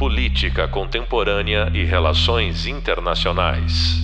Política Contemporânea e Relações Internacionais.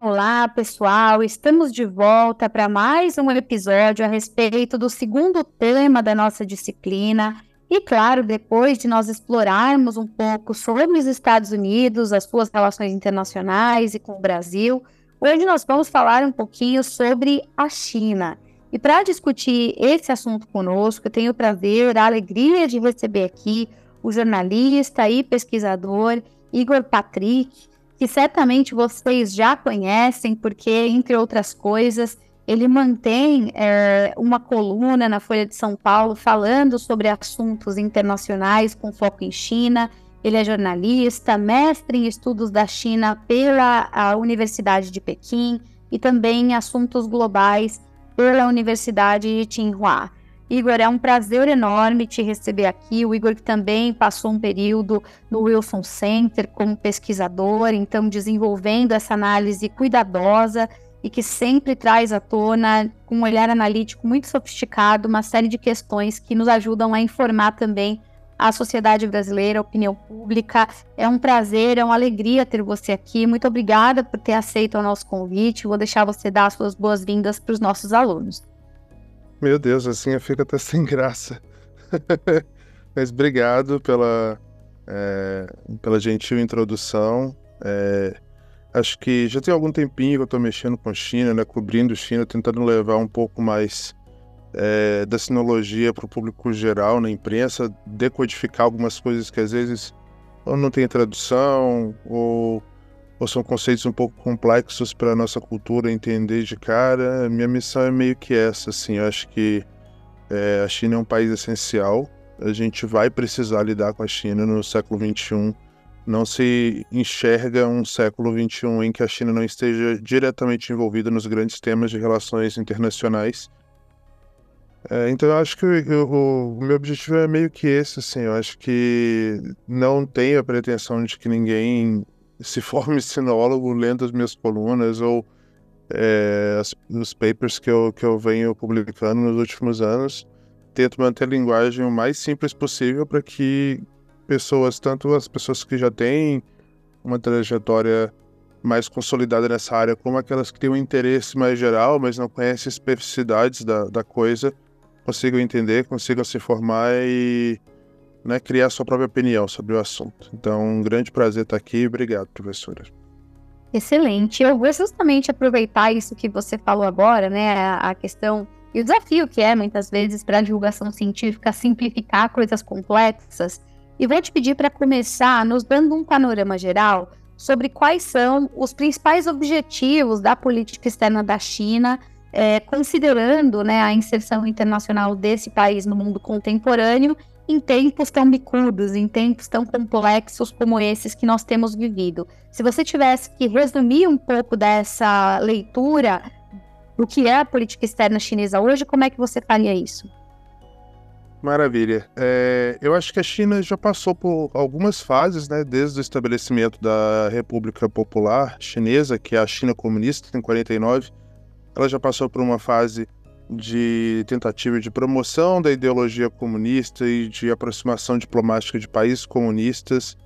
Olá, pessoal! Estamos de volta para mais um episódio a respeito do segundo tema da nossa disciplina. E, claro, depois de nós explorarmos um pouco sobre os Estados Unidos, as suas relações internacionais e com o Brasil, hoje nós vamos falar um pouquinho sobre a China. E para discutir esse assunto conosco, eu tenho o prazer, a alegria de receber aqui o jornalista e pesquisador Igor Patrick, que certamente vocês já conhecem, porque, entre outras coisas, ele mantém é, uma coluna na Folha de São Paulo falando sobre assuntos internacionais com foco em China. Ele é jornalista, mestre em estudos da China pela Universidade de Pequim e também em assuntos globais pela Universidade de Tsinghua. Igor, é um prazer enorme te receber aqui. O Igor que também passou um período no Wilson Center como pesquisador, então desenvolvendo essa análise cuidadosa e que sempre traz à tona, com um olhar analítico muito sofisticado, uma série de questões que nos ajudam a informar também a sociedade brasileira, a opinião pública. É um prazer, é uma alegria ter você aqui. Muito obrigada por ter aceito o nosso convite. Vou deixar você dar as suas boas-vindas para os nossos alunos. Meu Deus, assim eu fico até sem graça. Mas obrigado pela, é, pela gentil introdução. É, acho que já tem algum tempinho que eu estou mexendo com China, né, cobrindo China, tentando levar um pouco mais é, da sinologia para o público geral na imprensa, decodificar algumas coisas que às vezes ou não tem tradução ou, ou são conceitos um pouco complexos para a nossa cultura entender de cara. Minha missão é meio que essa, assim. Eu acho que é, a China é um país essencial. A gente vai precisar lidar com a China no século XXI. Não se enxerga um século XXI em que a China não esteja diretamente envolvida nos grandes temas de relações internacionais é, então eu acho que o, o, meu objetivo é meio que esse, assim, eu acho que não tenho a pretensão de que ninguém se forme sinólogo lendo as minhas colunas ou é, as, os papers que eu, que eu venho publicando nos últimos anos. Tento manter a linguagem o mais simples possível para que pessoas, tanto as pessoas que já têm uma trajetória mais consolidada nessa área, como aquelas que têm um interesse mais geral, mas não conhecem especificidades da, da coisa, consigam entender, consigam se formar e né, criar sua própria opinião sobre o assunto. Então, um grande prazer estar aqui. Obrigado, professora. Excelente. Eu vou justamente aproveitar isso que você falou agora, né, a questão e o desafio que é, muitas vezes, para a divulgação científica, simplificar coisas complexas. E vou te pedir para começar nos dando um panorama geral sobre quais são os principais objetivos da política externa da China é, considerando né, a inserção internacional desse país no mundo contemporâneo em tempos tão bicudos, em tempos tão complexos como esses que nós temos vivido. Se você tivesse que resumir um pouco dessa leitura do que é a política externa chinesa hoje, como é que você faria isso? Maravilha. É, eu acho que a China já passou por algumas fases, né, desde o estabelecimento da República Popular Chinesa, que é a China comunista, em 49, ela já passou por uma fase de tentativa de promoção da ideologia comunista e de aproximação diplomática de países comunistas.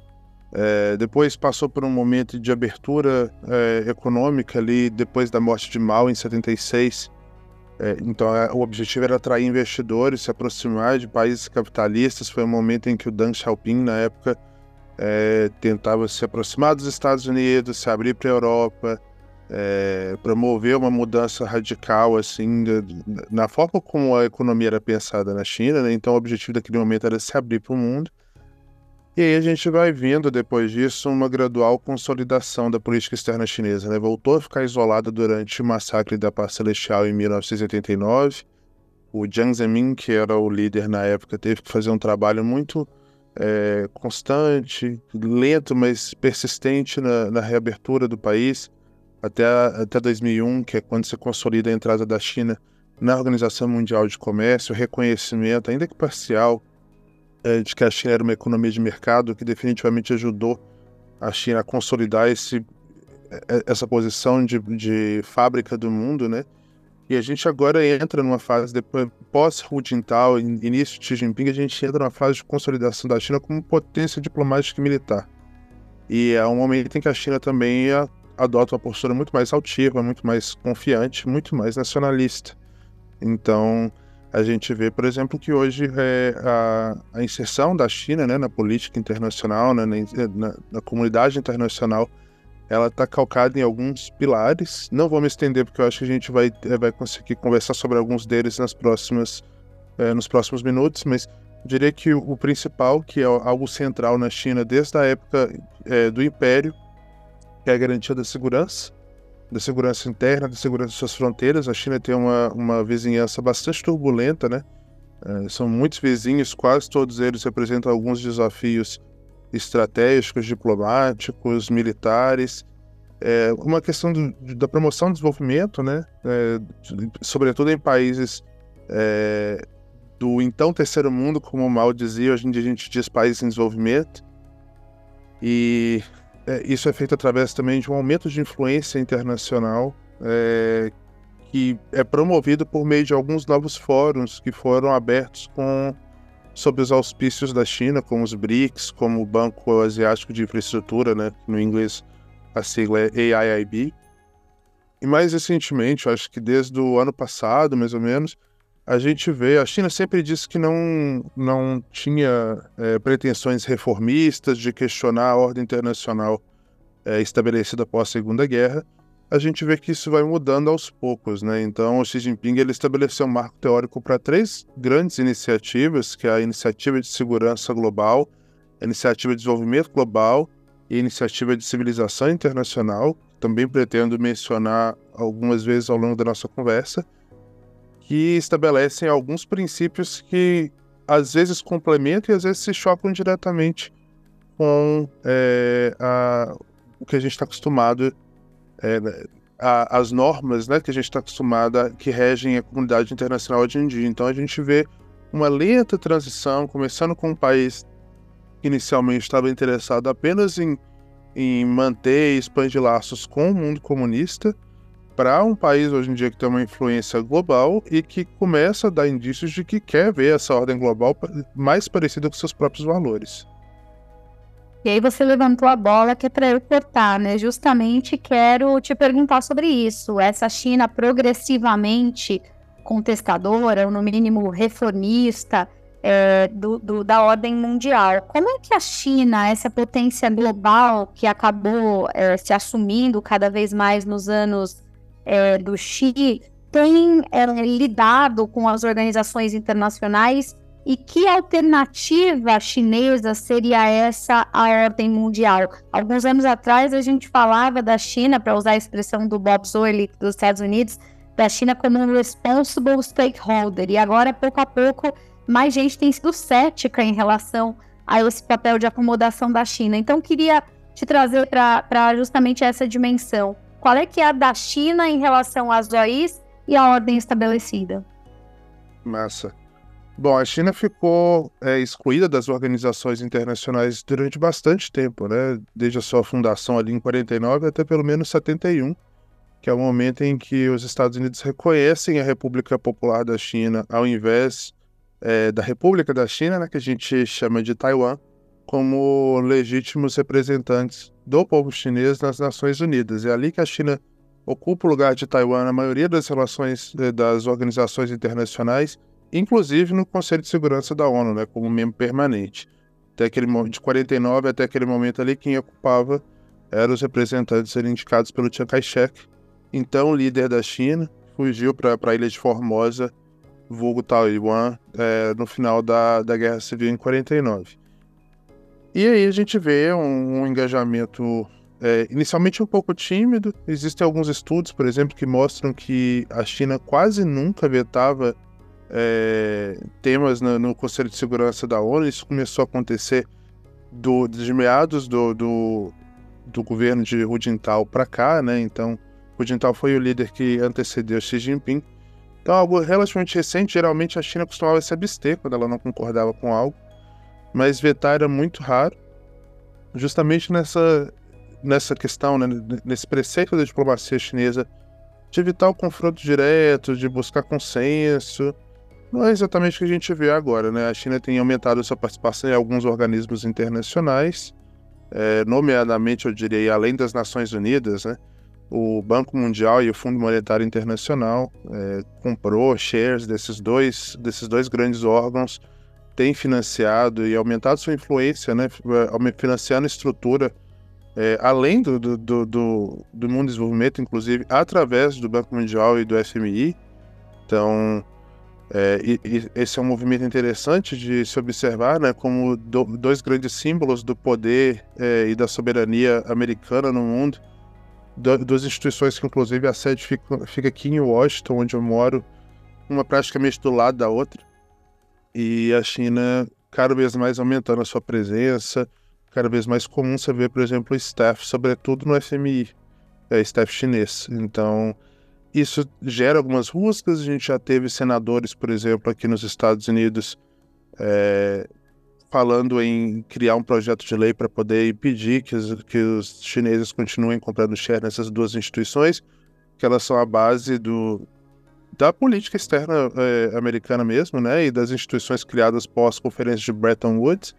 É, depois passou por um momento de abertura é, econômica ali depois da morte de Mao em 76. É, então é, o objetivo era atrair investidores, se aproximar de países capitalistas. Foi um momento em que o Deng Xiaoping, na época, é, tentava se aproximar dos Estados Unidos, se abrir para a Europa, é, promover uma mudança radical assim de, de, na forma como a economia era pensada na China, né? então o objetivo daquele momento era se abrir para o mundo. E aí a gente vai vendo depois disso uma gradual consolidação da política externa chinesa, né? Voltou a ficar isolada durante o massacre da Paz Celestial em 1989. O Jiang Zemin, que era o líder na época, teve que fazer um trabalho muito é, constante, lento, mas persistente na, na reabertura do país até, até 2001, que é quando se consolida a entrada da China na Organização Mundial de Comércio, reconhecimento, ainda que parcial, é, de que a China era uma economia de mercado, que definitivamente ajudou a China a consolidar esse, é, essa posição de, de fábrica do mundo, né? E a gente agora entra numa fase, depois, pós-Hu Jintao, início de Xi Jinping, a gente entra numa fase de consolidação da China como potência diplomática e militar. E é um momento em que a China também adota uma postura muito mais altiva, muito mais confiante, muito mais nacionalista. Então, a gente vê, por exemplo, que hoje é a, a inserção da China né, na política internacional, né, na, na, comunidade internacional, ela está calcada em alguns pilares. Não vou me estender porque eu acho que a gente vai, é, vai conseguir conversar sobre alguns deles nas próximas, é, nos próximos minutos, mas diria que o, principal, que é algo central na China desde a época é, do Império, que é a garantia da segurança, da segurança interna, da segurança de suas fronteiras. A China tem uma, uma vizinhança bastante turbulenta, né? É, são muitos vizinhos, quase todos eles representam alguns desafios estratégicos, diplomáticos, militares. É uma questão do, da promoção do desenvolvimento, né? É, sobretudo em países é, do então terceiro mundo, como o Mal dizia, hoje em dia a gente diz países em desenvolvimento. E é, isso é feito através também de um aumento de influência internacional é, que é promovido por meio de alguns novos fóruns que foram abertos com sob os auspícios da China, como os BRICS, como o Banco Asiático de Infraestrutura, né, no inglês a sigla é AIIB. E mais recentemente, acho que desde o ano passado, mais ou menos, a gente vê, a China sempre disse que não, não tinha é, pretensões reformistas de questionar a ordem internacional é, estabelecida após a Segunda Guerra, a gente vê que isso vai mudando aos poucos, né? Então, o Xi Jinping ele estabeleceu um marco teórico para três grandes iniciativas, que é a Iniciativa de Segurança Global, a Iniciativa de Desenvolvimento Global e a Iniciativa de Civilização Internacional, também pretendo mencionar algumas vezes ao longo da nossa conversa, que estabelecem alguns princípios que às vezes complementam e às vezes se chocam diretamente com é, a, o que a gente está acostumado, é, a, as normas né, que a gente está acostumado, que regem a comunidade internacional hoje em dia. Então a gente vê uma lenta transição, começando com um país que inicialmente estava interessado apenas em, em manter e expandir laços com o mundo comunista, para um país hoje em dia que tem uma influência global e que começa a dar indícios de que quer ver essa ordem global mais parecida com seus próprios valores. E aí você levantou a bola que é para eu cortar, né? Justamente quero te perguntar sobre isso. Essa China progressivamente contestadora, ou no mínimo reformista, é, do, do, da ordem mundial. Como é que a China, essa potência global que acabou é, se assumindo cada vez mais nos anos é, do Xi tem é, lidado com as organizações internacionais e que alternativa chinesa seria essa à ordem mundial? Alguns anos atrás a gente falava da China, para usar a expressão do Bob Zoellick dos Estados Unidos, da China como um responsible stakeholder e agora pouco a pouco mais gente tem sido cética em relação a esse papel de acomodação da China. Então queria te trazer para justamente essa dimensão. Qual é que é a da China em relação às OIs e à ordem estabelecida? Massa. Bom, a China ficou é, excluída das organizações internacionais durante bastante tempo, né? Desde a sua fundação ali em 49 até pelo menos 71, que é o momento em que os Estados Unidos reconhecem a República Popular da China ao invés é, da República da China, né, que a gente chama de Taiwan, como legítimos representantes do povo chinês nas Nações Unidas. É ali que a China ocupa o lugar de Taiwan na maioria das relações eh, das organizações internacionais, inclusive no Conselho de Segurança da ONU, né, como membro permanente. Até aquele de 49 até aquele momento ali quem ocupava eram os representantes indicados pelo Chiang Kai-shek, então líder da China, fugiu para a ilha de Formosa, vulgo Taiwan, é, no final da, da Guerra Civil em 49. E aí a gente vê um, um engajamento é, inicialmente um pouco tímido. Existem alguns estudos, por exemplo, que mostram que a China quase nunca vetava é, temas no, no, Conselho de Segurança da ONU. Isso começou a acontecer do, de meados do, do, do governo de Hu Jintao para cá, né? Então, Hu Jintao foi o líder que antecedeu Xi Jinping. Então, algo relativamente recente, geralmente a China costumava se abster quando ela não concordava com algo mas vetar era muito raro, justamente nessa, nessa questão, né, nesse preceito da diplomacia chinesa de evitar o confronto direto, de buscar consenso. Não é exatamente o que a gente vê agora, né? A China tem aumentado sua participação em alguns organismos internacionais, é, nomeadamente, eu diria, além das Nações Unidas, né? O Banco Mundial e o Fundo Monetário Internacional é, comprou shares desses dois, desses dois grandes órgãos, tem financiado e aumentado sua influência, né? Financiando estrutura é, além do, do, do, do, mundo do desenvolvimento, inclusive através do Banco Mundial e do FMI. Então, é, e, e esse é um movimento interessante de se observar, né, como do, dois grandes símbolos do poder é, e da soberania americana no mundo, do, duas instituições que, inclusive, a sede fica, fica aqui em Washington, onde eu moro, uma praticamente do lado da outra, e a China cada vez mais aumentando a sua presença, cada vez mais comum você ver, por exemplo, staff, sobretudo no FMI, é staff chinês. Então, isso gera algumas rusgas. A gente já teve senadores, por exemplo, aqui nos Estados Unidos, é, falando em criar um projeto de lei para poder impedir que os, que os chineses continuem comprando share nessas duas instituições, que elas são a base do, da política externa é, americana mesmo, né, e das instituições criadas pós-conferência de Bretton Woods.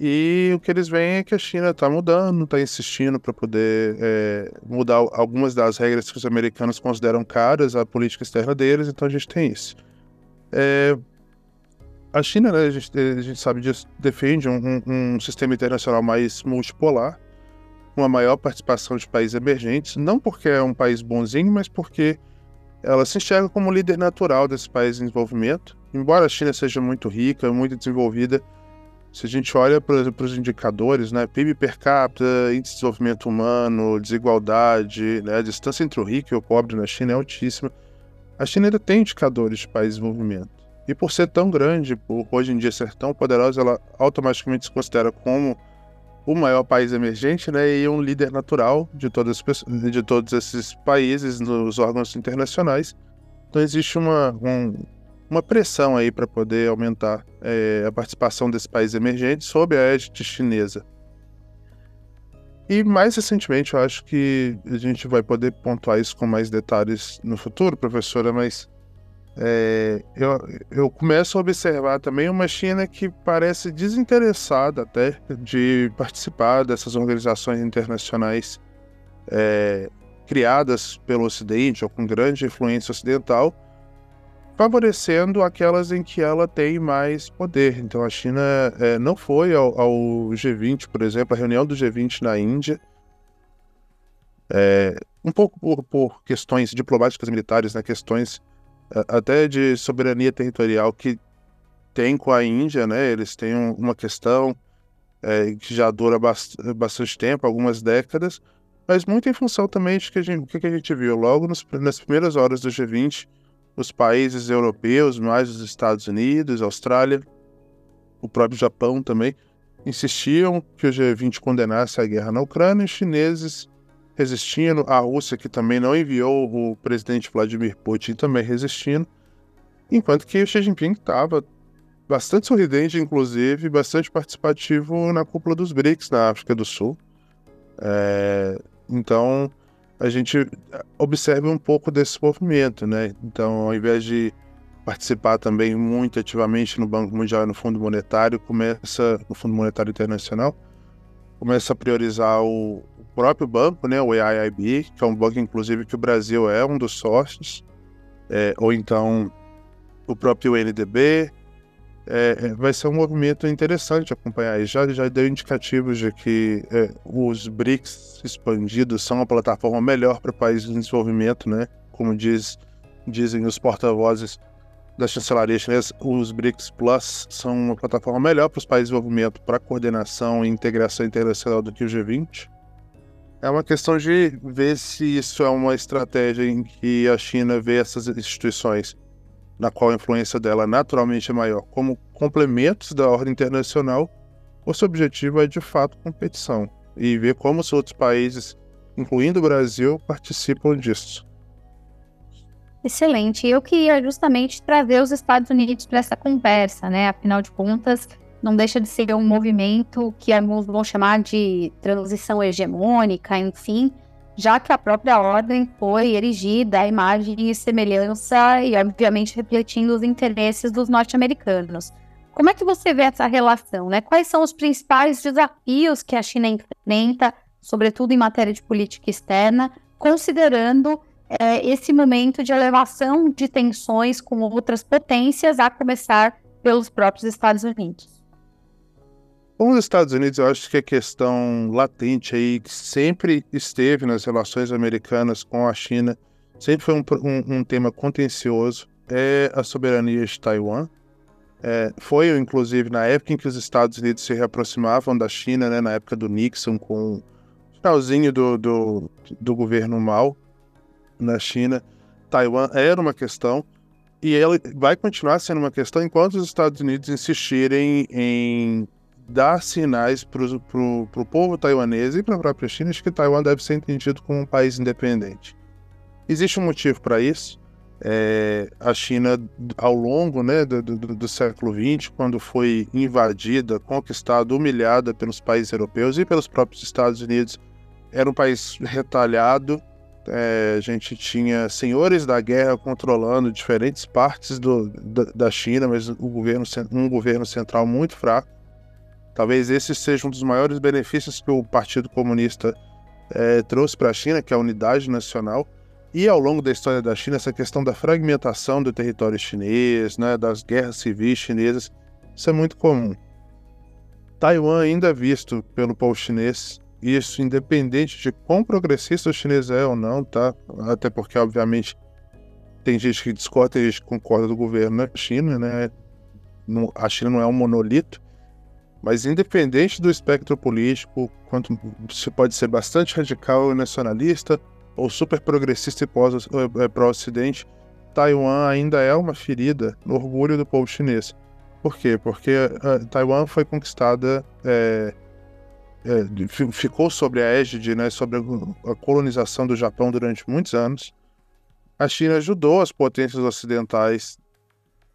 E o que eles veem é que a China está mudando, está insistindo para poder é, mudar algumas das regras que os americanos consideram caras à política externa deles, então a gente tem isso. É, a China, né, a, gente, a gente sabe disso, defende um, um, sistema internacional mais multipolar, com a maior participação de países emergentes, não porque é um país bonzinho, mas porque ela se enxerga como líder natural desse país em desenvolvimento. Embora a China seja muito rica, muito desenvolvida, se a gente olha para os indicadores, né, PIB per capita, índice de desenvolvimento humano, desigualdade, né, a distância entre o rico e o pobre na China é altíssima. A China ainda tem indicadores de país de desenvolvimento. E por ser tão grande, por hoje em dia ser tão poderosa, ela automaticamente se considera como o maior país emergente né, e um líder natural de, todas, de todos esses países nos órgãos internacionais. Então existe uma, um, uma pressão aí para poder aumentar é, a participação desse país emergente sob a égide chinesa. E mais recentemente, eu acho que a gente vai poder pontuar isso com mais detalhes no futuro, professora, mas é, eu, eu começo a observar também uma China que parece desinteressada até de participar dessas organizações internacionais é, criadas pelo Ocidente ou com grande influência ocidental, favorecendo aquelas em que ela tem mais poder. Então a China é, não foi ao, ao, G20, por exemplo, a reunião do G20 na Índia, é, um pouco por, por, questões diplomáticas militares, né, questões até de soberania territorial que tem com a Índia, né, eles têm um, uma questão é, que já dura bast bastante tempo, algumas décadas, mas muito em função também de que a gente, o que a gente viu? Logo nos, nas primeiras horas do G20, os países europeus, mais os Estados Unidos, Austrália, o próprio Japão também, insistiam que o G20 condenasse a guerra na Ucrânia, e os chineses resistindo, a Rússia, que também não enviou o presidente Vladimir Putin, também resistindo, enquanto que o Xi Jinping estava bastante sorridente, inclusive, bastante participativo na cúpula dos BRICS na África do Sul. É, então, a gente observa um pouco desse movimento, né? Então, ao invés de participar também muito ativamente no Banco Mundial e no Fundo Monetário, começa no Fundo Monetário Internacional, começa a priorizar o, próprio banco, né, o AIIB, que é um banco inclusive que o Brasil é um dos sócios, é, ou então o próprio NDB, é, vai ser um movimento interessante acompanhar. E já, já deu indicativos de que é, os BRICS expandidos são uma plataforma melhor para países em desenvolvimento, né? Como diz, dizem os porta-vozes da chancelaria chinesa, os BRICS Plus são uma plataforma melhor para os países em desenvolvimento para coordenação e integração internacional do que o G20. É uma questão de ver se isso é uma estratégia em que a China vê essas instituições na qual a influência dela naturalmente é maior, como complementos da ordem internacional, o seu objetivo é de fato competição e ver como os outros países, incluindo o Brasil, participam disso. Excelente. Eu queria justamente trazer os Estados Unidos para essa conversa, né? Afinal de contas, não deixa de ser um movimento que alguns vão chamar de transição hegemônica, enfim, já que a própria ordem foi erigida à imagem e semelhança e, obviamente, refletindo os interesses dos norte-americanos. Como é que você vê essa relação? Né? Quais são os principais desafios que a China enfrenta, sobretudo em matéria de política externa, considerando é, esse momento de elevação de tensões com outras potências, a começar pelos próprios Estados Unidos? Com os Estados Unidos, eu acho que a questão latente aí, que sempre esteve nas relações americanas com a China, sempre foi um, um, um tema contencioso, é a soberania de Taiwan. É, foi, inclusive, na época em que os Estados Unidos se reaproximavam da China, né, na época do Nixon, com o finalzinho do, do, do governo Mao na China, Taiwan era uma questão, e ela vai continuar sendo uma questão enquanto os Estados Unidos insistirem em dar sinais para o povo taiwanês e para a própria China de que Taiwan deve ser entendido como um país independente. Existe um motivo para isso. É, a China, ao longo né, do, do, do, século XX, quando foi invadida, conquistada, humilhada pelos países europeus e pelos próprios Estados Unidos, era um país retalhado. É, a gente tinha senhores da guerra controlando diferentes partes do, da, da China, mas governo, um governo central muito fraco. Talvez esse seja um dos maiores benefícios que o Partido Comunista é, trouxe para a China, que é a unidade nacional. E ao longo da história da China, essa questão da fragmentação do território chinês, né, das guerras civis chinesas, isso é muito comum. Taiwan ainda é visto pelo povo chinês, isso independente de quão progressista o chinês é ou não, tá? Até porque, obviamente, tem gente que discorda e gente que concorda do governo na China, né? a China não é um monolito, mas independente do espectro político, quanto se pode ser bastante radical e nacionalista, ou super progressista e é, pró-ocidente, Taiwan ainda é uma ferida no orgulho do povo chinês. Por quê? Porque uh, Taiwan foi conquistada, é, é, ficou sobre a égide, né, sobre a colonização do Japão durante muitos anos. A China ajudou as potências ocidentais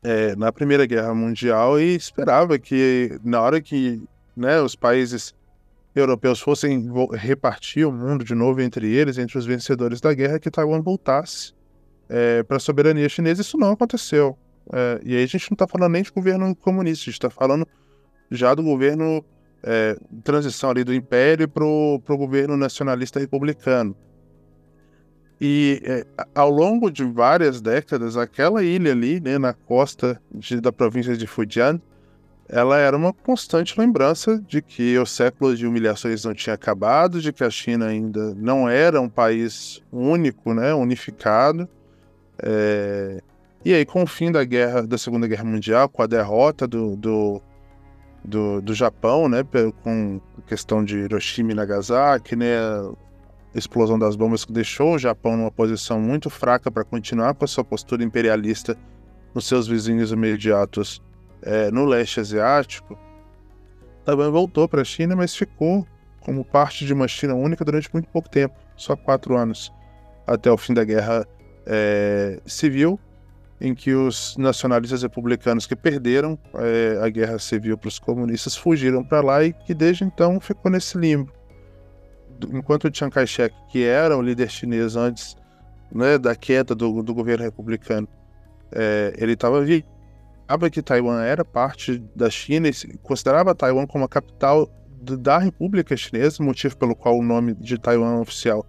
é, na Primeira Guerra Mundial e esperava que, na hora que né, os países europeus fossem repartir o mundo de novo entre eles, entre os vencedores da guerra, que Taiwan voltasse é, para a soberania chinesa. Isso não aconteceu. É, e aí a gente não está falando nem de governo comunista, a gente está falando já do governo é, transição ali do império para o governo nacionalista republicano. E é, ao longo de várias décadas, aquela ilha ali, né, na costa de, da província de Fujian, ela era uma constante lembrança de que o século de humilhações não tinha acabado, de que a China ainda não era um país único, né, unificado. É... E aí, com o fim da guerra, da Segunda Guerra Mundial, com a derrota do, do, do, do Japão, né, com a questão de Hiroshima e Nagasaki, né, explosão das bombas que deixou o Japão numa posição muito fraca para continuar com a sua postura imperialista nos seus vizinhos imediatos é, no leste asiático, Taiwan voltou para a China, mas ficou como parte de uma China única durante muito pouco tempo, só quatro anos, até o fim da Guerra é, Civil, em que os nacionalistas republicanos que perderam é, a guerra civil para os comunistas fugiram para lá e que desde então ficou nesse limbo enquanto Chiang Kai-shek, que era o líder chinês antes né, da queda do, do governo republicano, é, ele estava vivo. que Taiwan era parte da China e considerava Taiwan como a capital da República Chinesa, motivo pelo qual o nome de Taiwan oficial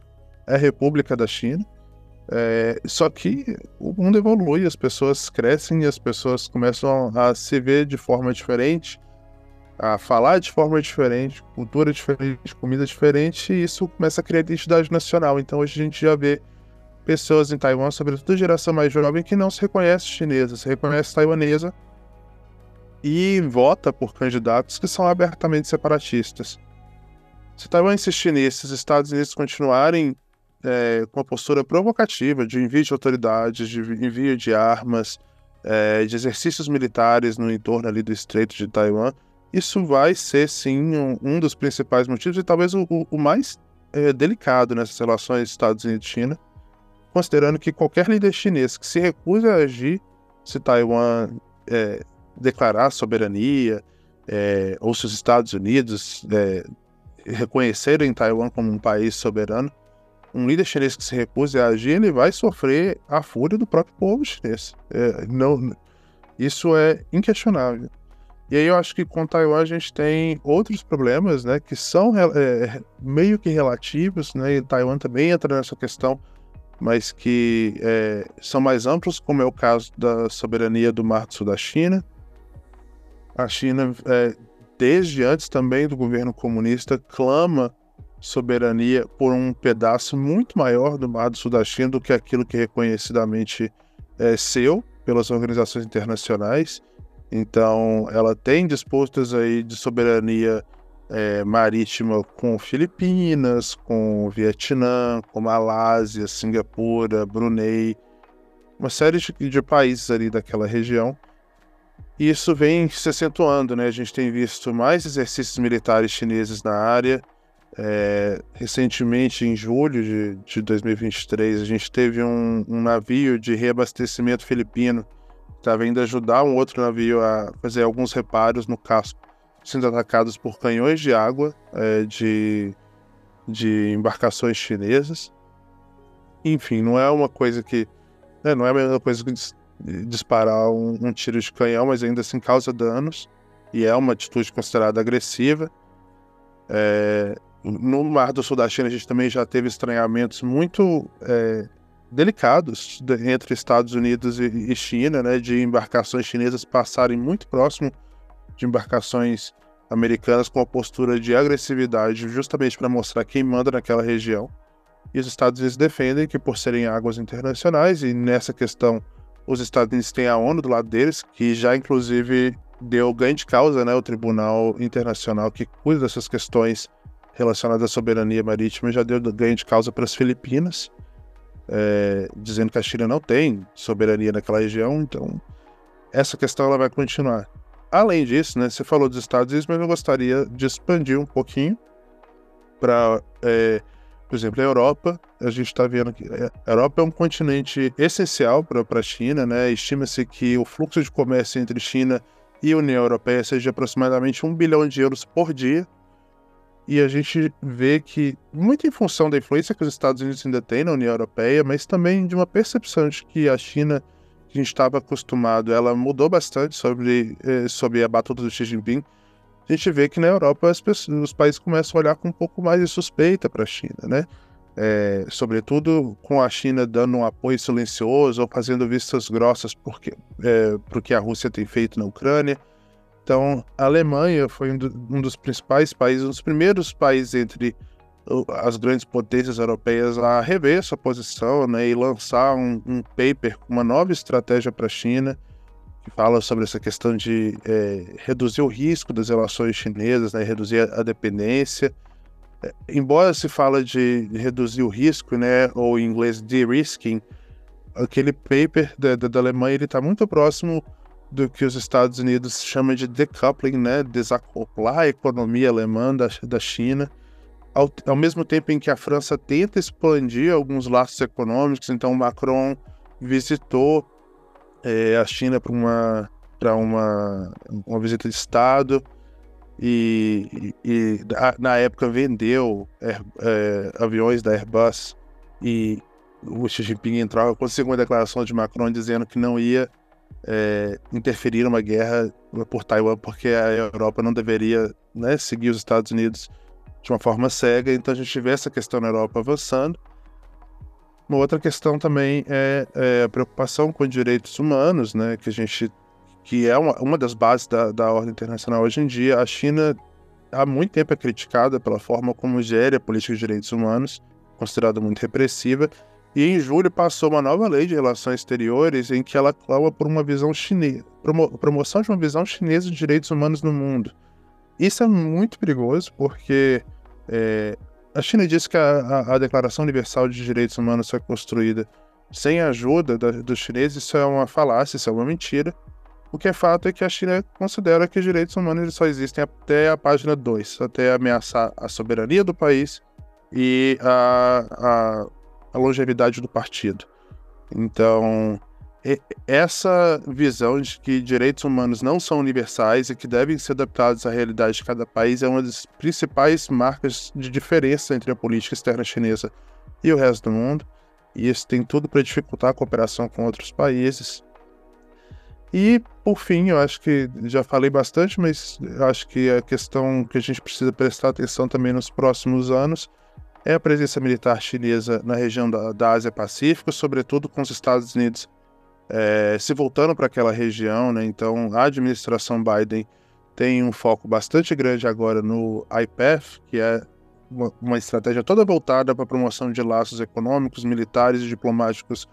é República da China. É, só que o mundo evolui, as pessoas crescem as pessoas começam a se ver de forma diferente, a falar de forma diferente, cultura diferente, comida diferente, e isso começa a criar identidade nacional. Então hoje a gente já vê pessoas em Taiwan, sobretudo a geração mais jovem, que não se reconhece chinesa, se reconhece taiwanesa e vota por candidatos que são abertamente separatistas. Se Taiwan insistir nisso, os Estados Unidos continuarem é, com a postura provocativa de envio de autoridades, de envio de armas, é, de exercícios militares no entorno ali do Estreito de Taiwan, isso vai ser sim um, um dos principais motivos e talvez o, o mais é, delicado nessas relações Estados Unidos-China, considerando que qualquer líder chinês que se recusa a agir se Taiwan é, declarar soberania é, ou se os Estados Unidos é, reconhecerem Taiwan como um país soberano, um líder chinês que se recuse a agir, ele vai sofrer a fúria do próprio povo chinês. É, não, isso é inquestionável. E aí eu acho que com Taiwan a gente tem outros problemas, né, que são é, meio que relativos, né, e Taiwan também entra nessa questão, mas que é, são mais amplos, como é o caso da soberania do Mar do Sul da China. A China, é, desde antes também do governo comunista, clama soberania por um pedaço muito maior do Mar do Sul da China do que aquilo que reconhecidamente é seu pelas organizações internacionais. Então, ela tem dispostas aí de soberania é, marítima com Filipinas, com Vietnã, com Malásia, Singapura, Brunei, uma série de, de países ali daquela região. E isso vem se acentuando, né? A gente tem visto mais exercícios militares chineses na área, é, recentemente, em julho de, de 2023, a gente teve um, um navio de reabastecimento filipino estava indo ajudar um outro navio a fazer alguns reparos no casco, sendo atacados por canhões de água é, de, de embarcações chinesas. Enfim, não é uma coisa que. Né, não é a mesma coisa que disparar um, um tiro de canhão, mas ainda assim causa danos. E é uma atitude considerada agressiva. É, no Mar do Sul da China, a gente também já teve estranhamentos muito é, delicados de, entre Estados Unidos e, China, né, de embarcações chinesas passarem muito próximo de embarcações americanas com a postura de agressividade, justamente para mostrar quem manda naquela região. E os Estados Unidos defendem que, por serem águas internacionais, e nessa questão os Estados Unidos têm a ONU do lado deles, que já inclusive deu ganho de causa, né, o Tribunal Internacional que cuida dessas questões relacionada à soberania marítima já deu ganho de causa para as Filipinas, é, dizendo que a China não tem soberania naquela região, então essa questão ela vai continuar. Além disso, né, você falou dos Estados Unidos, mas eu gostaria de expandir um pouquinho para, é, por exemplo, a Europa. A gente está vendo que é, a Europa é um continente essencial para a China, né? Estima-se que o fluxo de comércio entre China e União Europeia seja aproximadamente um bilhão de euros por dia e a gente vê que, muito em função da influência que os Estados Unidos ainda têm na União Europeia, mas também de uma percepção de que a China, que a gente estava acostumado, ela mudou bastante sobre, eh, sobre a batuta do Xi Jinping. A gente vê que na Europa pessoas, os países começam a olhar com um pouco mais de suspeita para a China, né? É, sobretudo com a China dando um apoio silencioso ou fazendo vistas grossas é, para o que a Rússia tem feito na Ucrânia. Então, a Alemanha foi um, do, um dos principais países, um dos primeiros países entre as grandes potências europeias a rever sua posição né, e lançar um, um paper com uma nova estratégia para a China, que fala sobre essa questão de é, reduzir o risco das relações chinesas, né, reduzir a, dependência. É, embora se fala de reduzir o risco, né, ou em inglês de-risking, aquele paper da, da, da Alemanha está muito próximo do que os Estados Unidos chamam de decoupling, né? Desacoplar a economia alemã da, da China. Ao, ao mesmo tempo em que a França tenta expandir alguns laços econômicos, então Macron visitou é, a China para uma, uma, uma visita de Estado e, e, na época vendeu é, é, aviões da Airbus e o Xi Jinping entrou, conseguiu uma declaração de Macron dizendo que não ia é, interferir numa guerra por Taiwan, porque a Europa não deveria né, seguir os Estados Unidos de uma forma cega. Então a gente vê essa questão na Europa avançando. Uma outra questão também é, é a preocupação com direitos humanos, né, que a gente que é uma, uma das bases da, da ordem internacional hoje em dia. A China há muito tempo é criticada pela forma como gere a política de direitos humanos, considerada muito repressiva, e em julho passou uma nova lei de relações exteriores em que ela clama por uma visão chinesa, promo, promoção de uma visão chinesa de direitos humanos no mundo. Isso é muito perigoso porque é, a China diz que a, a, a, Declaração Universal de Direitos Humanos foi construída sem a ajuda da, dos chineses. Isso é uma falácia, isso é uma mentira. O que é fato é que a China considera que os direitos humanos só existem até a página 2, até ameaçar a soberania do país e a, a a longevidade do partido. Então, essa visão de que direitos humanos não são universais e que devem ser adaptados à realidade de cada país é uma das principais marcas de diferença entre a política externa chinesa e o resto do mundo. E isso tem tudo para dificultar a cooperação com outros países. E, por fim, eu acho que já falei bastante, mas acho que a questão que a gente precisa prestar atenção também nos próximos anos é a presença militar chinesa na região da, da Ásia-Pacífico, sobretudo com os Estados Unidos é, se voltando para aquela região. Né? Então, a administração Biden tem um foco bastante grande agora no IPEF, que é uma, uma estratégia toda voltada para a promoção de laços econômicos, militares e diplomáticos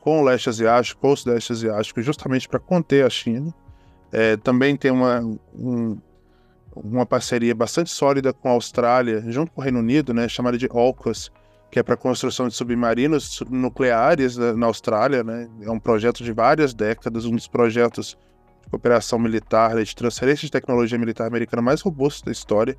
com o leste asiático, com o sudeste asiático, justamente para conter a China. É, também tem uma, um, uma parceria bastante sólida com a Austrália, junto com o Reino Unido, né, chamada de AUKUS, que é para construção de submarinos nucleares na, na Austrália. Né? É um projeto de várias décadas, um dos projetos de cooperação militar, né, de transferência de tecnologia militar americana mais robusto da história.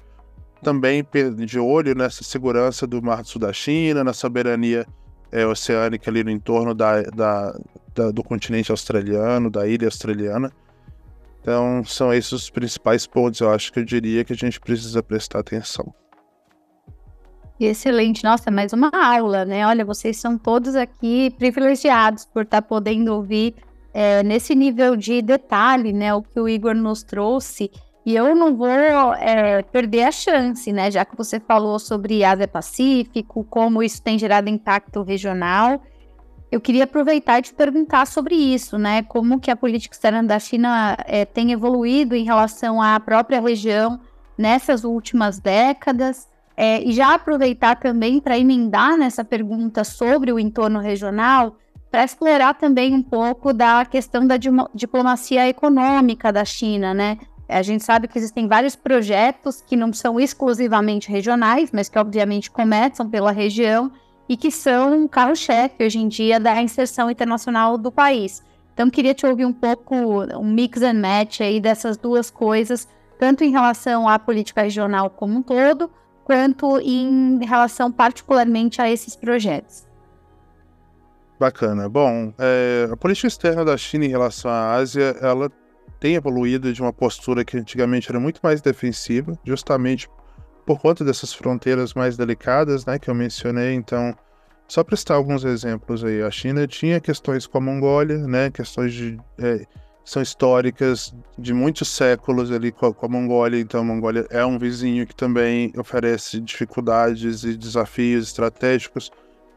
Também de olho nessa segurança do Mar do Sul da China, na soberania é, oceânica ali no entorno da, da, da, do continente australiano, da ilha australiana. Então, são esses os principais pontos, eu acho que eu diria que a gente precisa prestar atenção. Excelente, nossa, mais uma aula, né? Olha, vocês são todos aqui privilegiados por estar tá podendo ouvir é, nesse nível de detalhe, né? O que o Igor nos trouxe. E eu não vou é, perder a chance, né? Já que você falou sobre Ásia-Pacífico, como isso tem gerado impacto regional. Eu queria aproveitar e te perguntar sobre isso, né? Como que a política externa da China é, tem evoluído em relação à própria região nessas últimas décadas. É, e já aproveitar também para emendar nessa pergunta sobre o entorno regional, para explorar também um pouco da questão da diplomacia econômica da China, né? A gente sabe que existem vários projetos que não são exclusivamente regionais, mas que obviamente começam pela região e que são um carro-chefe hoje em dia da inserção internacional do país. Então, queria te ouvir um pouco, um mix and match aí dessas duas coisas, tanto em relação à política regional como um todo, quanto em relação particularmente a esses projetos. Bacana. Bom, é, a política externa da China em relação à Ásia, ela tem evoluído de uma postura que antigamente era muito mais defensiva, justamente por conta dessas fronteiras mais delicadas, né, que eu mencionei. Então, só para citar alguns exemplos aí, a China tinha questões com a Mongólia, né, questões de é, são históricas de muitos séculos ali com a, com a, Mongólia. Então, a Mongólia é um vizinho que também oferece dificuldades e desafios estratégicos.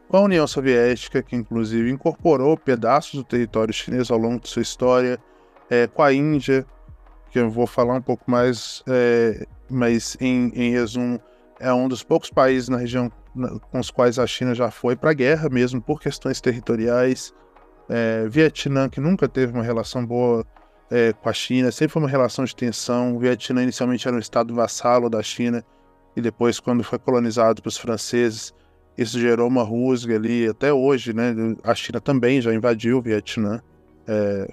Com a União Soviética, que inclusive incorporou pedaços do território chinês ao longo de sua história é, com a Índia, que eu vou falar um pouco mais, é, mas em, em resumo, é um dos poucos países na região com os quais a China já foi para a guerra mesmo por questões territoriais. É, Vietnã, que nunca teve uma relação boa é, com a China, sempre foi uma relação de tensão. O Vietnã inicialmente era um estado vassalo da China e depois, quando foi colonizado pelos franceses, isso gerou uma rusga ali. Até hoje, né? A China também já invadiu o Vietnã. É,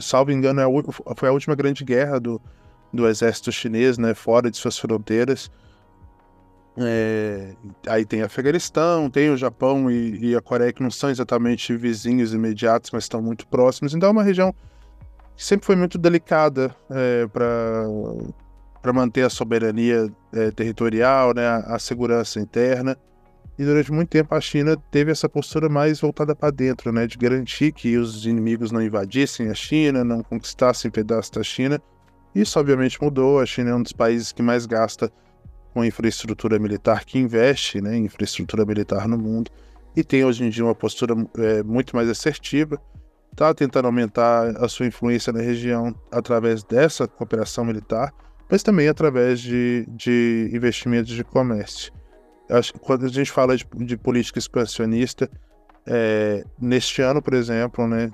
salvo engano, é foi a última grande guerra do, do exército chinês, né, fora de suas fronteiras. É, aí tem Afeganistão, tem o Japão e, e, a Coreia, que não são exatamente vizinhos imediatos, mas estão muito próximos. Então é uma região que sempre foi muito delicada é, para manter a soberania é, territorial, né, a, a segurança interna. E durante muito tempo a China teve essa postura mais voltada para dentro, né, de garantir que os inimigos não invadissem a China, não conquistassem pedaços da China. Isso obviamente mudou. A China é um dos países que mais gasta com infraestrutura militar, que investe né, em infraestrutura militar no mundo e tem hoje em dia uma postura é, muito mais assertiva. Está tentando aumentar a sua influência na região através dessa cooperação militar, mas também através de, de investimentos de comércio. Acho que quando a gente fala de, de política expansionista, é, neste ano, por exemplo, né,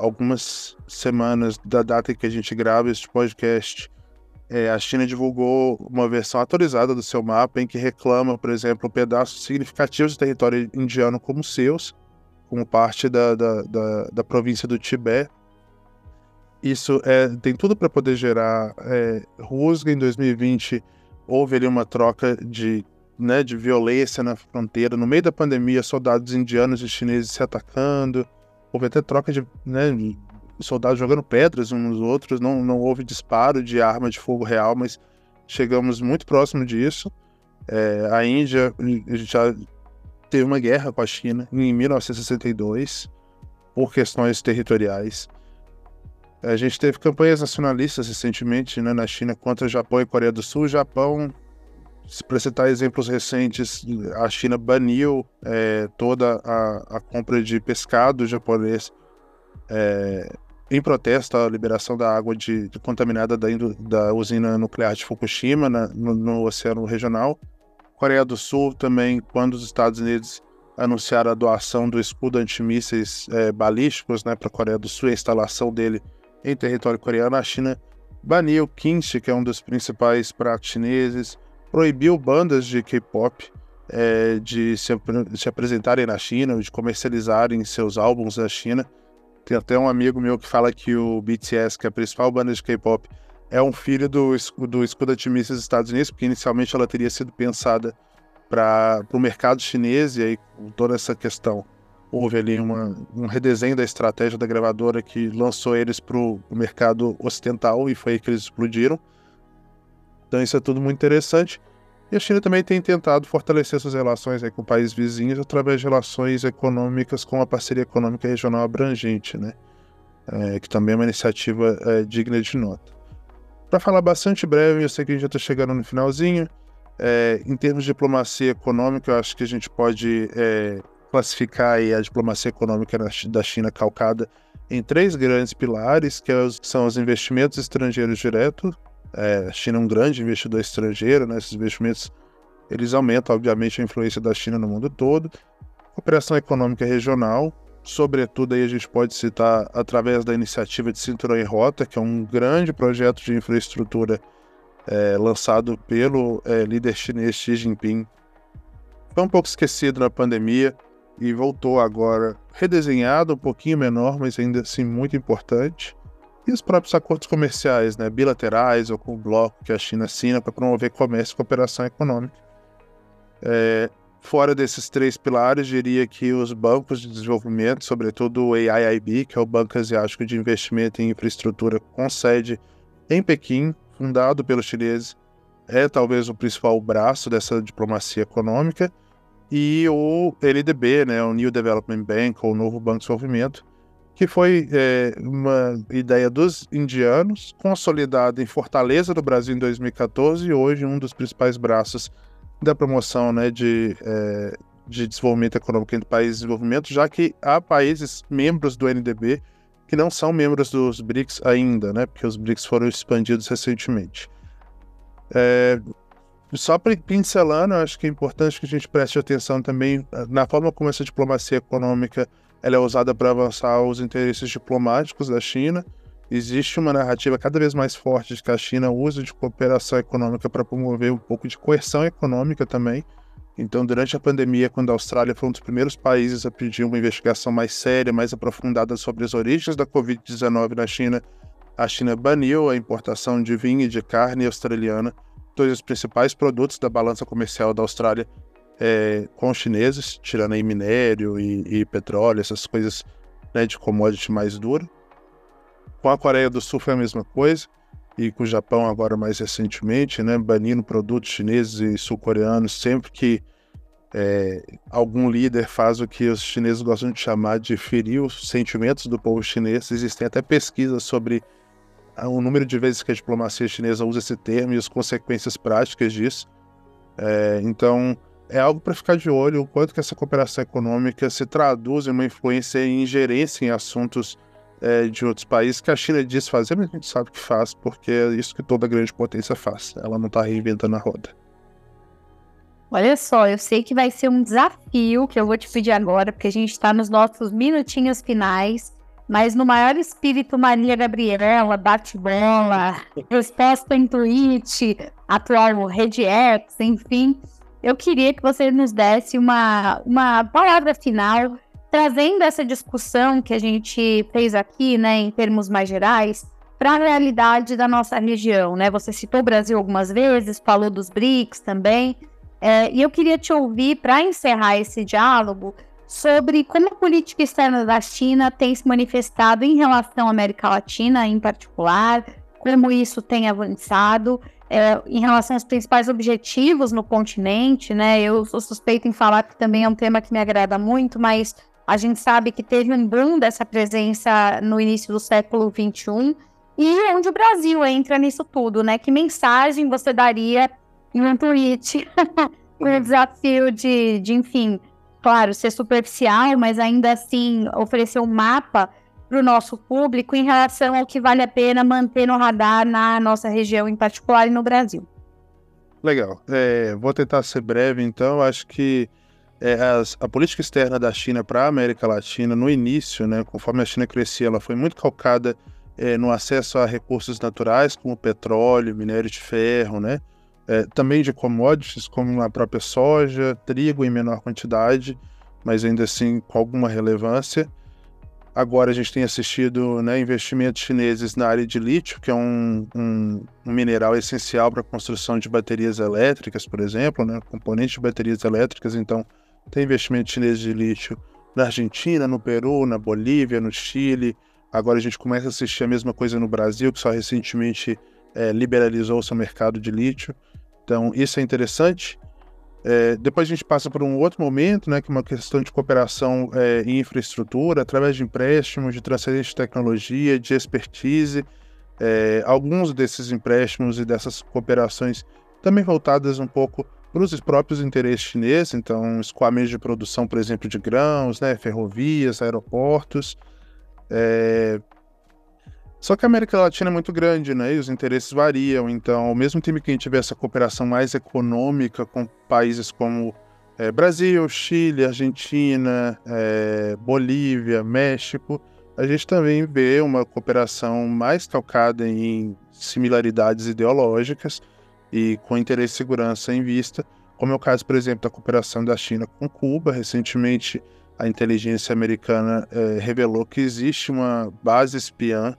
algumas semanas da data que a gente grava este podcast, é, a China divulgou uma versão atualizada do seu mapa em que reclama, por exemplo, pedaços significativos do território indiano como seus, como parte da, da, da, da província do Tibete. Isso é, tem tudo para poder gerar é, rusga. Em 2020, houve ali uma troca de né, de violência na fronteira. No meio da pandemia, soldados indianos e chineses se atacando. Houve até troca de, né, soldados jogando pedras uns nos outros. Não, não houve disparo de arma de fogo real, mas chegamos muito próximo disso. É, a Índia, já teve uma guerra com a China em 1962 por questões territoriais. A gente teve campanhas nacionalistas recentemente né, na China contra o Japão e Coreia do Sul. Japão, para citar exemplos recentes, a China baniu é, toda a, a, compra de pescado japonês é, em protesto à liberação da água de, de contaminada da, da, usina nuclear de Fukushima na, no, no Oceano Regional. Coreia do Sul também, quando os Estados Unidos anunciaram a doação do escudo antimísseis é, balísticos né, para a Coreia do Sul, a instalação dele em território coreano, a China baniu o kimchi, que é um dos principais pratos chineses, proibiu bandas de K-pop é, de se, se, apresentarem na China, de comercializarem seus álbuns na China. Tem até um amigo meu que fala que o BTS, que é a principal banda de K-pop, é um filho do, do escudo antimísseis dos Estados Unidos, porque inicialmente ela teria sido pensada para o mercado chinês, e aí toda essa questão houve ali uma, um redesenho da estratégia da gravadora que lançou eles para o mercado ocidental e foi aí que eles explodiram. Então isso é tudo muito interessante. E a China também tem tentado fortalecer suas relações com países vizinhos através de relações econômicas com a parceria econômica regional abrangente, né? É, que também é uma iniciativa é, digna de nota. Para falar bastante breve, eu sei que a gente já está chegando no finalzinho. É, em termos de diplomacia econômica, eu acho que a gente pode é, classificar a diplomacia econômica da China calcada em três grandes pilares, que é são os investimentos estrangeiros diretos. É, a China é um grande investidor estrangeiro, né? esses investimentos eles aumentam, obviamente, a influência da China no mundo todo. Cooperação econômica regional, sobretudo aí a gente pode citar através da iniciativa de Cinturão em Rota, que é um grande projeto de infraestrutura é, lançado pelo é, líder chinês Xi Jinping. Foi um pouco esquecido na pandemia, e voltou agora redesenhado, um pouquinho menor, mas ainda assim muito importante. E os próprios acordos comerciais, né, bilaterais ou com o bloco que a China assina para promover comércio e cooperação econômica. É, fora desses três pilares, diria que os bancos de desenvolvimento, sobretudo o AIIB, que é o Banco Asiático de Investimento em Infraestrutura com sede em Pequim, fundado pelos chineses, é talvez o principal braço dessa diplomacia econômica. E o LDB, né, o New Development Bank, ou Novo Banco de Desenvolvimento, que foi é, uma ideia dos indianos, consolidada em Fortaleza do Brasil em 2014 e hoje um dos principais braços da promoção né, de, é, de desenvolvimento econômico entre países de desenvolvimento, já que há países membros do NDB que não são membros dos BRICS ainda, né, porque os BRICS foram expandidos recentemente. É, só pincelando, acho que é importante que a gente preste atenção também na forma como essa diplomacia econômica ela é usada para avançar os interesses diplomáticos da China. Existe uma narrativa cada vez mais forte de que a China usa de cooperação econômica para promover um pouco de coerção econômica também. Então, durante a pandemia, quando a Austrália foi um dos primeiros países a pedir uma investigação mais séria, mais aprofundada sobre as origens da Covid-19 na China, a China baniu a importação de vinho e de carne australiana dois dos principais produtos da balança comercial da Austrália é, com os chineses, tirando aí minério e, e petróleo, essas coisas né, de commodity mais duro. Com a Coreia do Sul foi a mesma coisa, e com o Japão agora mais recentemente, né, banindo produtos chineses e sul-coreanos sempre que é, algum líder faz o que os chineses gostam de chamar de ferir os sentimentos do povo chinês. Existem até pesquisas sobre o número de vezes que a diplomacia chinesa usa esse termo e as consequências práticas disso. É, então, é algo para ficar de olho o quanto que essa cooperação econômica se traduz em uma influência e ingerência em assuntos é, de outros países que a China diz fazer, mas a gente sabe que faz, porque é isso que toda grande potência faz. Ela não está reinventando a roda. Olha só, eu sei que vai ser um desafio que eu vou te pedir agora, porque a gente está nos nossos minutinhos finais mas no maior espírito Maria Gabriela, bate-bola, resposta em tweet, atual Rede X, enfim, eu queria que você nos desse uma, uma palavra final, trazendo essa discussão que a gente fez aqui, né, em termos mais gerais, para a realidade da nossa região, né? Você citou o Brasil algumas vezes, falou dos BRICS também, é, e eu queria te ouvir para encerrar esse diálogo sobre como a política externa da China tem se manifestado em relação à América Latina, em particular, como isso tem avançado é, em relação aos principais objetivos no continente, né? Eu sou suspeita em falar que também é um tema que me agrada muito, mas a gente sabe que teve um boom dessa presença no início do século XXI e onde o Brasil entra nisso tudo, né? Que mensagem você daria em um tweet o desafio de, de, enfim, claro, ser superficial, mas ainda assim oferecer um mapa para o nosso público em relação ao que vale a pena manter no radar na nossa região em particular e no Brasil. Legal. É, vou tentar ser breve, então. Acho que é, as, a política externa da China para a América Latina, no início, né, conforme a China crescia, ela foi muito calcada é, no acesso a recursos naturais, como petróleo, minério de ferro, né? É, também de commodities, como a própria soja, trigo em menor quantidade, mas ainda assim com alguma relevância. Agora a gente tem assistido né, investimentos chineses na área de lítio, que é um, um, um mineral essencial para a construção de baterias elétricas, por exemplo, né, componentes de baterias elétricas. Então, tem investimento chinês de lítio na Argentina, no Peru, na Bolívia, no Chile. Agora a gente começa a assistir a mesma coisa no Brasil, que só recentemente é, liberalizou seu mercado de lítio. Então, isso é interessante. É, depois a gente passa por um outro momento, né, que é uma questão de cooperação é, em infraestrutura, através de empréstimos, de transferência de tecnologia, de expertise. É, alguns desses empréstimos e dessas cooperações também voltadas um pouco para os próprios interesses chineses, então escoamento de produção, por exemplo, de grãos, né, ferrovias, aeroportos. Só que a América Latina é muito grande, né? E os interesses variam. Então, ao mesmo tempo que a gente tiver essa cooperação mais econômica com países como é, Brasil, Chile, Argentina, é, Bolívia, México, a gente também vê uma cooperação mais calcada em similaridades ideológicas e com interesse e segurança em vista, como é o caso, por exemplo, da cooperação da China com Cuba. Recentemente, a inteligência americana é, revelou que existe uma base espiã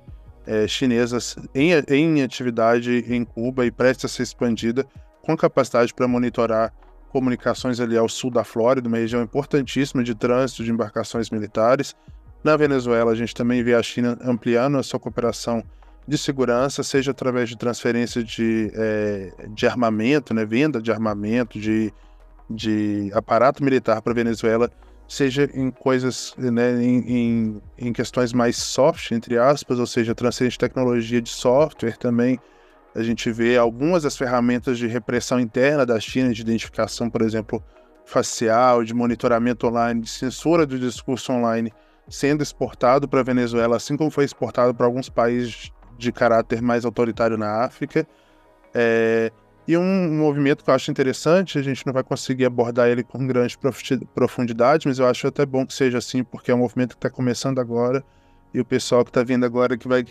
é, chinesas em, em atividade em Cuba e presta a ser expandida com capacidade para monitorar comunicações ali ao sul da Flórida, uma região importantíssima de trânsito de embarcações militares. Na Venezuela, a gente também vê a China ampliando a sua cooperação de segurança, seja através de transferência de, é, de armamento, né, venda de armamento, de, de aparato militar para a Venezuela, seja em coisas, né, em, em, em, questões mais soft, entre aspas, ou seja, transferência de tecnologia de software também. A gente vê algumas das ferramentas de repressão interna da China, de identificação, por exemplo, facial, de monitoramento online, de censura do discurso online, sendo exportado para a Venezuela, assim como foi exportado para alguns países de caráter mais autoritário na África. É, e um movimento que eu acho interessante, a gente não vai conseguir abordar ele com grande profundidade, mas eu acho até bom que seja assim, porque é um movimento que está começando agora e o pessoal que está vindo agora que vai,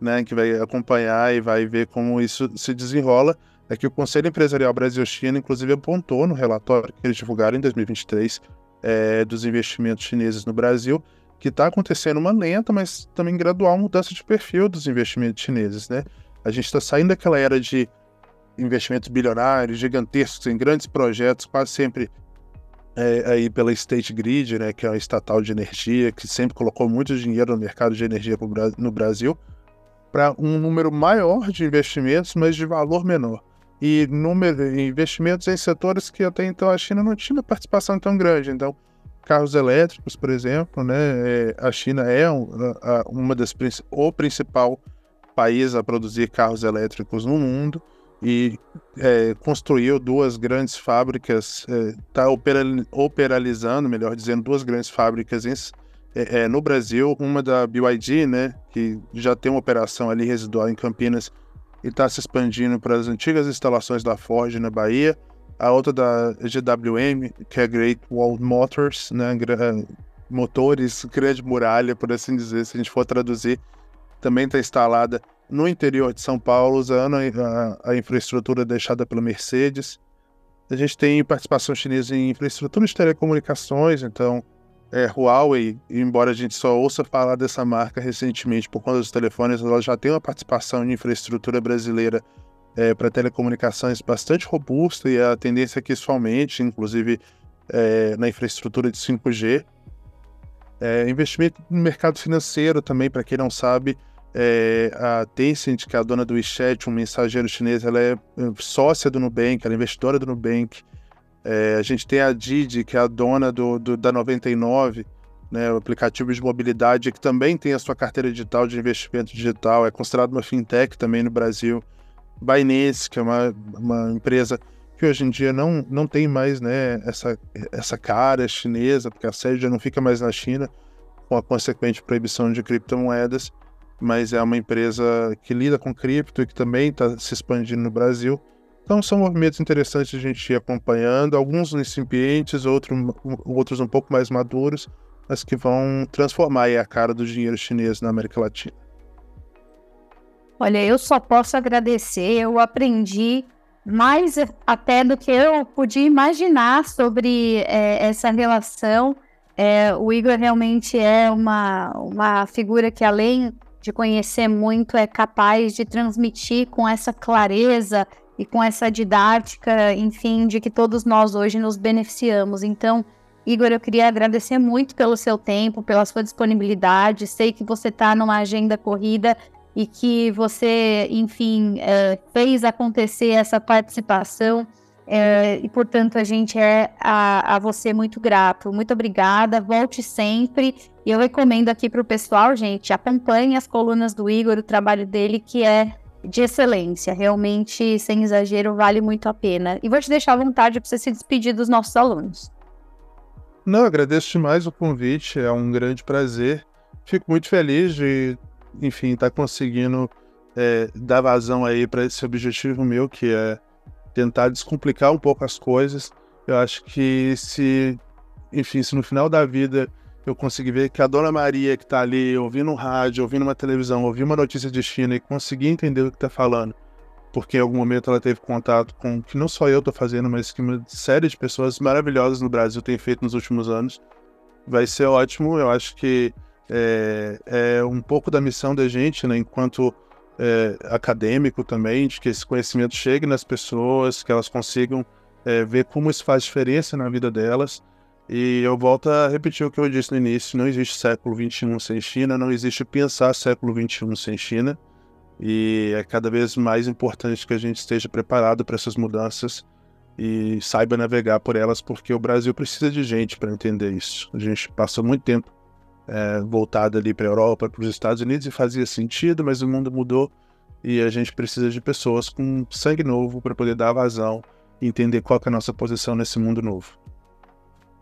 né, que vai acompanhar e vai ver como isso se desenrola. É que o Conselho Empresarial Brasil-China, inclusive, apontou no relatório que eles divulgaram em 2023 é, dos investimentos chineses no Brasil, que está acontecendo uma lenta, mas também gradual mudança de perfil dos investimentos chineses, né? A gente está saindo daquela era de investimentos bilionários, gigantescos em grandes projetos, quase sempre é, aí pela State Grid, né, que é uma estatal de energia, que sempre colocou muito dinheiro no mercado de energia no Brasil, para um número maior de investimentos, mas de valor menor. E número, investimentos em setores que até então a China não tinha participação tão grande. Então, carros elétricos, por exemplo, né, é, a China é uma das o principal país a produzir carros elétricos no mundo e é, construiu duas grandes fábricas, está é, operalizando, melhor dizendo, duas grandes fábricas em, é, é, no Brasil, uma da BYD, né, que já tem uma operação ali residual em Campinas e está se expandindo para as antigas instalações da Ford na Bahia, a outra da GWM, que é Great Wall Motors, né, motores, grande muralha, por assim dizer, se a gente for traduzir, também está instalada no interior de São Paulo, usando a, a, infraestrutura deixada pela Mercedes. A gente tem participação chinesa em infraestrutura de telecomunicações, então é, Huawei, embora a gente só ouça falar dessa marca recentemente por conta dos telefones, ela já tem uma participação em infraestrutura brasileira é, para telecomunicações bastante robusta e a tendência é que isso aumente, inclusive é, na infraestrutura de 5G. É, investimento no mercado financeiro também, para quem não sabe, É, a Tencent, que é a dona do WeChat, um mensageiro chinês, ela é sócia do Nubank, ela é investidora do Nubank. É, a gente tem a Didi, que é a dona do, do, da 99, né, o aplicativo de mobilidade, que também tem a sua carteira digital de investimento digital, é considerado uma fintech também no Brasil. Binance, que é uma, uma empresa que hoje em dia não, não tem mais né, essa, essa cara chinesa, porque a sede já não fica mais na China, com a consequente proibição de criptomoedas, mas é uma empresa que lida com cripto e que também está se expandindo no Brasil. Então são movimentos interessantes a gente ir acompanhando, alguns incipientes, outros, outros um pouco mais maduros, mas que vão transformar a cara do dinheiro chinês na América Latina. Olha, eu só posso agradecer, eu aprendi mais até do que eu podia imaginar sobre é, essa relação. É, o Igor realmente é uma, uma figura que, além de conhecer muito, é capaz de transmitir com essa clareza e com essa didática, enfim, de que todos nós hoje nos beneficiamos. Então, Igor, eu queria agradecer muito pelo seu tempo, pela sua disponibilidade. Sei que você está numa agenda corrida e que você, enfim, é, fez acontecer essa participação. É, e, portanto, a gente é a, a, você muito grato. Muito obrigada, volte sempre. E eu recomendo aqui para o pessoal, gente, acompanhe as colunas do Igor, o trabalho dele, que é de excelência. Realmente, sem exagero, vale muito a pena. E vou te deixar à vontade para você se despedir dos nossos alunos. Não, agradeço demais o convite, é um grande prazer. Fico muito feliz de, enfim, estar tá conseguindo é, dar vazão aí para esse objetivo meu, que é tentar descomplicar um pouco as coisas. Eu acho que se, enfim, se no final da vida eu conseguir ver que a Dona Maria que está ali ouvindo um rádio, ouvindo uma televisão, ouvindo uma notícia de China e conseguir entender o que está falando, porque em algum momento ela teve contato com que não só eu estou fazendo, mas que uma série de pessoas maravilhosas no Brasil tem feito nos últimos anos. Vai ser ótimo. Eu acho que é, é um pouco da missão da gente, né, enquanto é, acadêmico também, de que esse conhecimento chegue nas pessoas, que elas consigam é, ver como isso faz diferença na vida delas. E eu volto a repetir o que eu disse no início: não existe século XXI sem China, não existe pensar século XXI sem China. E é cada vez mais importante que a gente esteja preparado para essas mudanças e saiba navegar por elas, porque o Brasil precisa de gente para entender isso. A gente passou muito tempo é, voltado ali para a Europa, para os Estados Unidos e fazia sentido, mas o mundo mudou e a gente precisa de pessoas com sangue novo para poder dar vazão e entender qual é a nossa posição nesse mundo novo.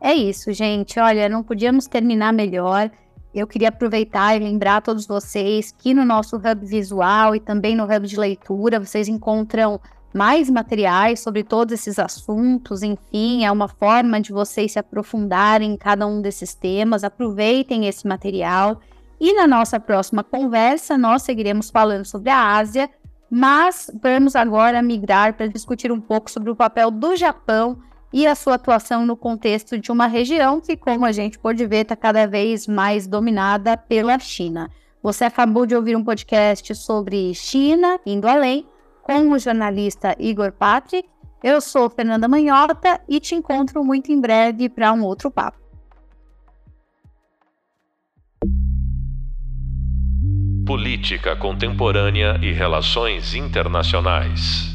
É isso, gente. Olha, não podíamos terminar melhor. Eu queria aproveitar e lembrar a todos vocês que no nosso hub visual e também no hub de leitura vocês encontram mais materiais sobre todos esses assuntos. Enfim, é uma forma de vocês se aprofundarem em cada um desses temas. Aproveitem esse material. E na nossa próxima conversa, nós seguiremos falando sobre a Ásia, mas vamos agora migrar para discutir um pouco sobre o papel do Japão e a sua atuação no contexto de uma região que, como a gente pode ver, está cada vez mais dominada pela China. Você acabou de ouvir um podcast sobre China, indo além, com o jornalista Igor Patrick. Eu sou Fernanda Manhota e te encontro muito em breve para um outro papo. Política Contemporânea e Relações Internacionais.